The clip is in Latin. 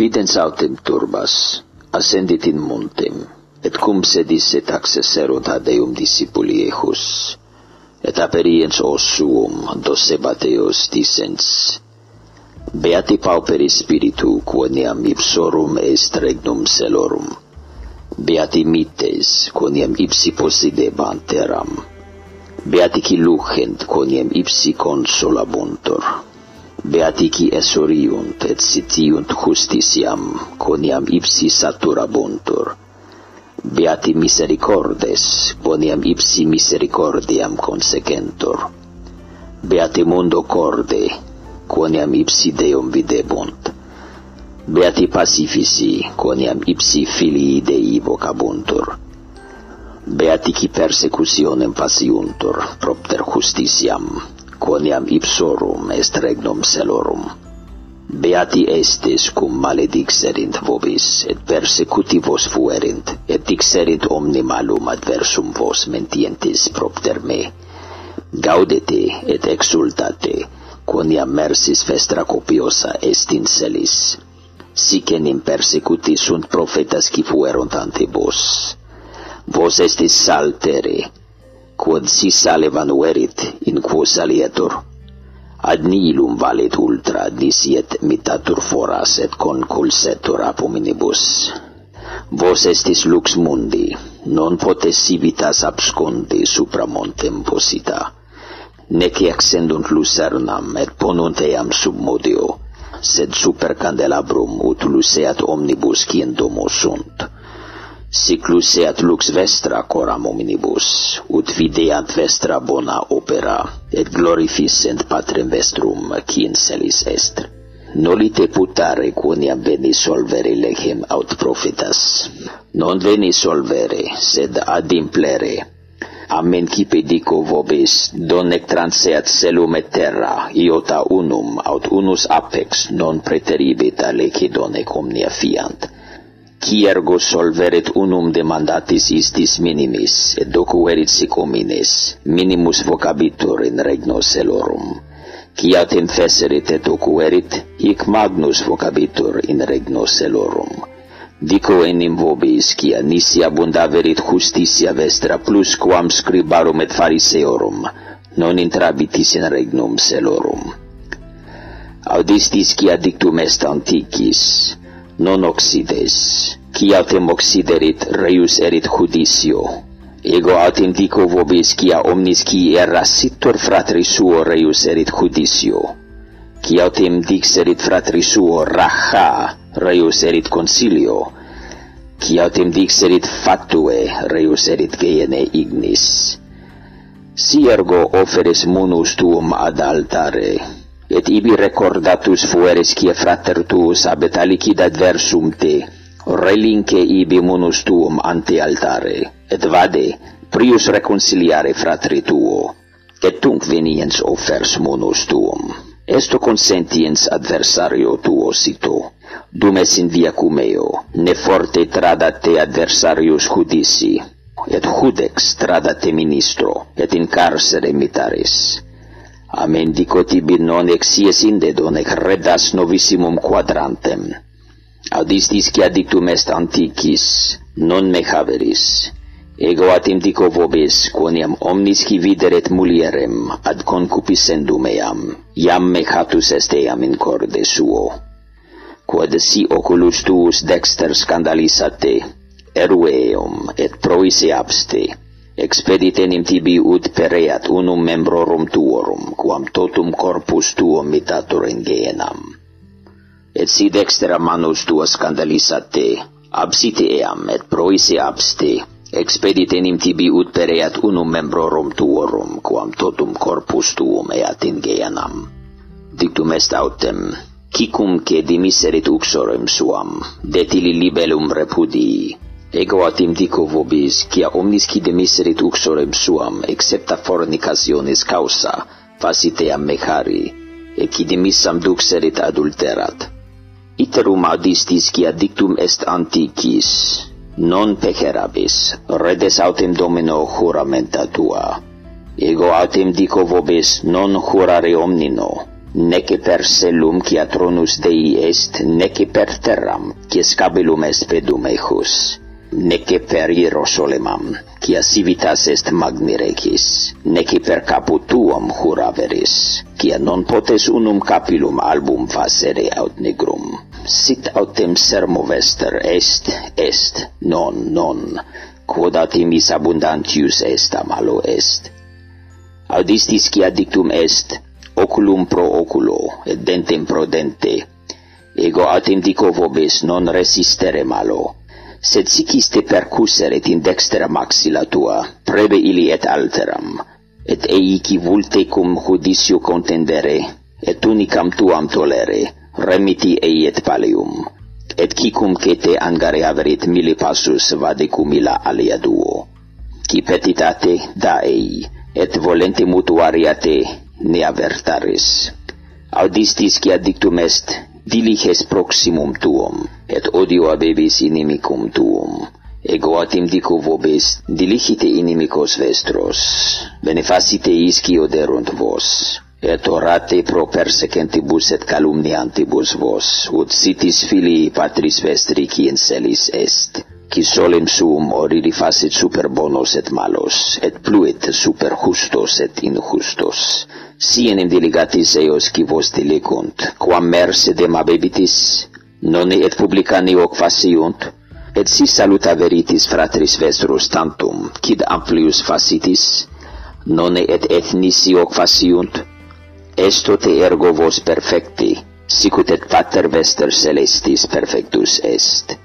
Videns autem turbas, ascendit in montem, et cum sedis et accesserunt ad eum discipuli ejus, et aperiens os suum docebateos dicens, Beati pauperi spiritu, quoniam ipsorum est regnum celorum. Beati mites, quoniam ipsi possidebant teram. Beati qui lucent, quoniam ipsi consolabuntur beatici esoriunt et sitiunt justitiam, quoniam ipsi saturabuntur. Beati misericordes, quoniam ipsi misericordiam consecentur. Beati mundo corde, quoniam ipsi Deum videbunt. Beati pacifici, quoniam ipsi filii Dei vocabuntur. Beati qui persecutionem pasiuntur, propter justitiam, quoniam ipsorum est regnum celorum. Beati estis cum maledixerint vobis, et persecuti vos fuerint, et dixerint omni malum adversum vos mentientis propter me. Gaudete et exultate, quoniam mersis festra copiosa est in celis. Sic enim persecuti sunt profetas qui fuerunt ante vos. Vos estis saltere, quod si sale vanuerit in quo salietur. Ad nihilum valet ultra disiet mitatur foras et conculsetur ab hominibus. Vos estis lux mundi non potes civitas abscondi supra montem posita nec accendunt lucernam et ponunt eam sub modio sed super candelabrum ut luceat omnibus quien domo sunt. Σικλούσεατ lux vestra coram omnibus, ut videat vestra bona opera, et glorificent patrem vestrum, in celis est. Nolite putare quoniam veni solvere lechem aut profetas. Non veni solvere, sed ad implere. Amen cipe dico vobis, donec transeat celum et terra, iota unum, aut unus apex, non preteribit a leci donec omnia fiant Ciergo solveret unum demandatis istis minimis, et docuerit sicomines, minimus vocabitur in regno celorum. Ciat infesserit et docuerit, hic magnus vocabitur in regno celorum. Dico enim vobis, cia nisi abundaverit justitia vestra plus quam scribarum et fariseorum, non intrabitis in regnum celorum. Audistis cia dictum est antiquis, non oxides, ciatem oxiderit reius erit judicio. Ego attendico indico vobis quia omnis qui erra fratri suo reius erit judicio. Ciatem dixerit fratri suo racha reius erit consilio. Ciatem dixerit fatue reius erit gene ignis. Si ergo oferes munus tuum ad altare et ibi recordatus fueres quia frater tuus abet alicid adversum te, relinque ibi munus tuum ante altare, et vade, prius reconciliare fratri tuo, et tunc veniens offers munus tuum. Esto consentiens adversario tuo sito, dum es in via cumeo, ne forte tradate adversarius judici, et judex tradate ministro, et in carcere mitaris amendicotib non exies inde donec redas novissimum quadrantem. Audistis quia dictum est antiquis, non me haveris. Ego atim dico vobis, quoniam omnis qui videret mulierem, ad concupiscendum eam, iam mecatus est eam in corde suo. Quod si oculus tuus dexter scandalisate, erue eum, et proise abste, Expeditenim tibi ut pereat unum membrorum tuorum, quam totum corpus tuum mitatur in genam. Et si dextera manus tua scandalisat te, absite eam et proise abste, expeditenim tibi ut pereat unum membrorum tuorum, quam totum corpus tuum eat in genam. Dictum est autem, cicum che dimiserit uxorem suam, detili libellum repudii, Ego atimdico vobis, quia omnis qui demiserit uxorem suam, excepta fornicationis causa, faciteam mechari, et qui demissam duxerit adulterat. Iterum adistis, quia dictum est antiquis, non pecherabis, redes autem domino juramenta tua. Ego autem dico vobis, non jurare omnino, nec per selum quia tronus Dei est, nec per terram, quia scabilum est pedum ejus nece periro solemam, cia civitas est magni recis, neci per capu tuum huraveris, cia non potes unum capillum album facere aut negrum. Sit autem sermo vester est, est, non, non, quod atimis abundantius est amalo est. Audistis cia dictum est, oculum pro oculo, et dentem pro dente, ego atem dico vobis non resistere malo, sed siciste percuseret in dextera maxilla tua, prebe ili et alteram, et eici vulte cum judicio contendere, et unicam tuam tolere, remiti ei et palium, et cicum cete angare averit mille passus vadecum illa alia duo. Qui petitate, da ei, et volente mutuaria te, ne avertaris. Audistis, quia dictum est, diliges proximum tuum et odio abebis inimicum tuum. Ego atimdico vobis, diligite inimicos vestros, benefacite isci oderunt vos, et orate pro persecentibus et calumniantibus vos, ut sitis filii patris vestri qui in celis est, qui solem suum oriri facit super bonos et malos, et pluit super justos et injustos. Sienem diligatis eos qui vos dilicunt, quam mercedem abebitis, nonne et publicani hoc faciunt, et si saluta veritis fratris vestrus tantum, quid amplius facitis, nonne et ethnisi hoc faciunt, esto te ergo vos perfecti, sicut et pater vester celestis perfectus est.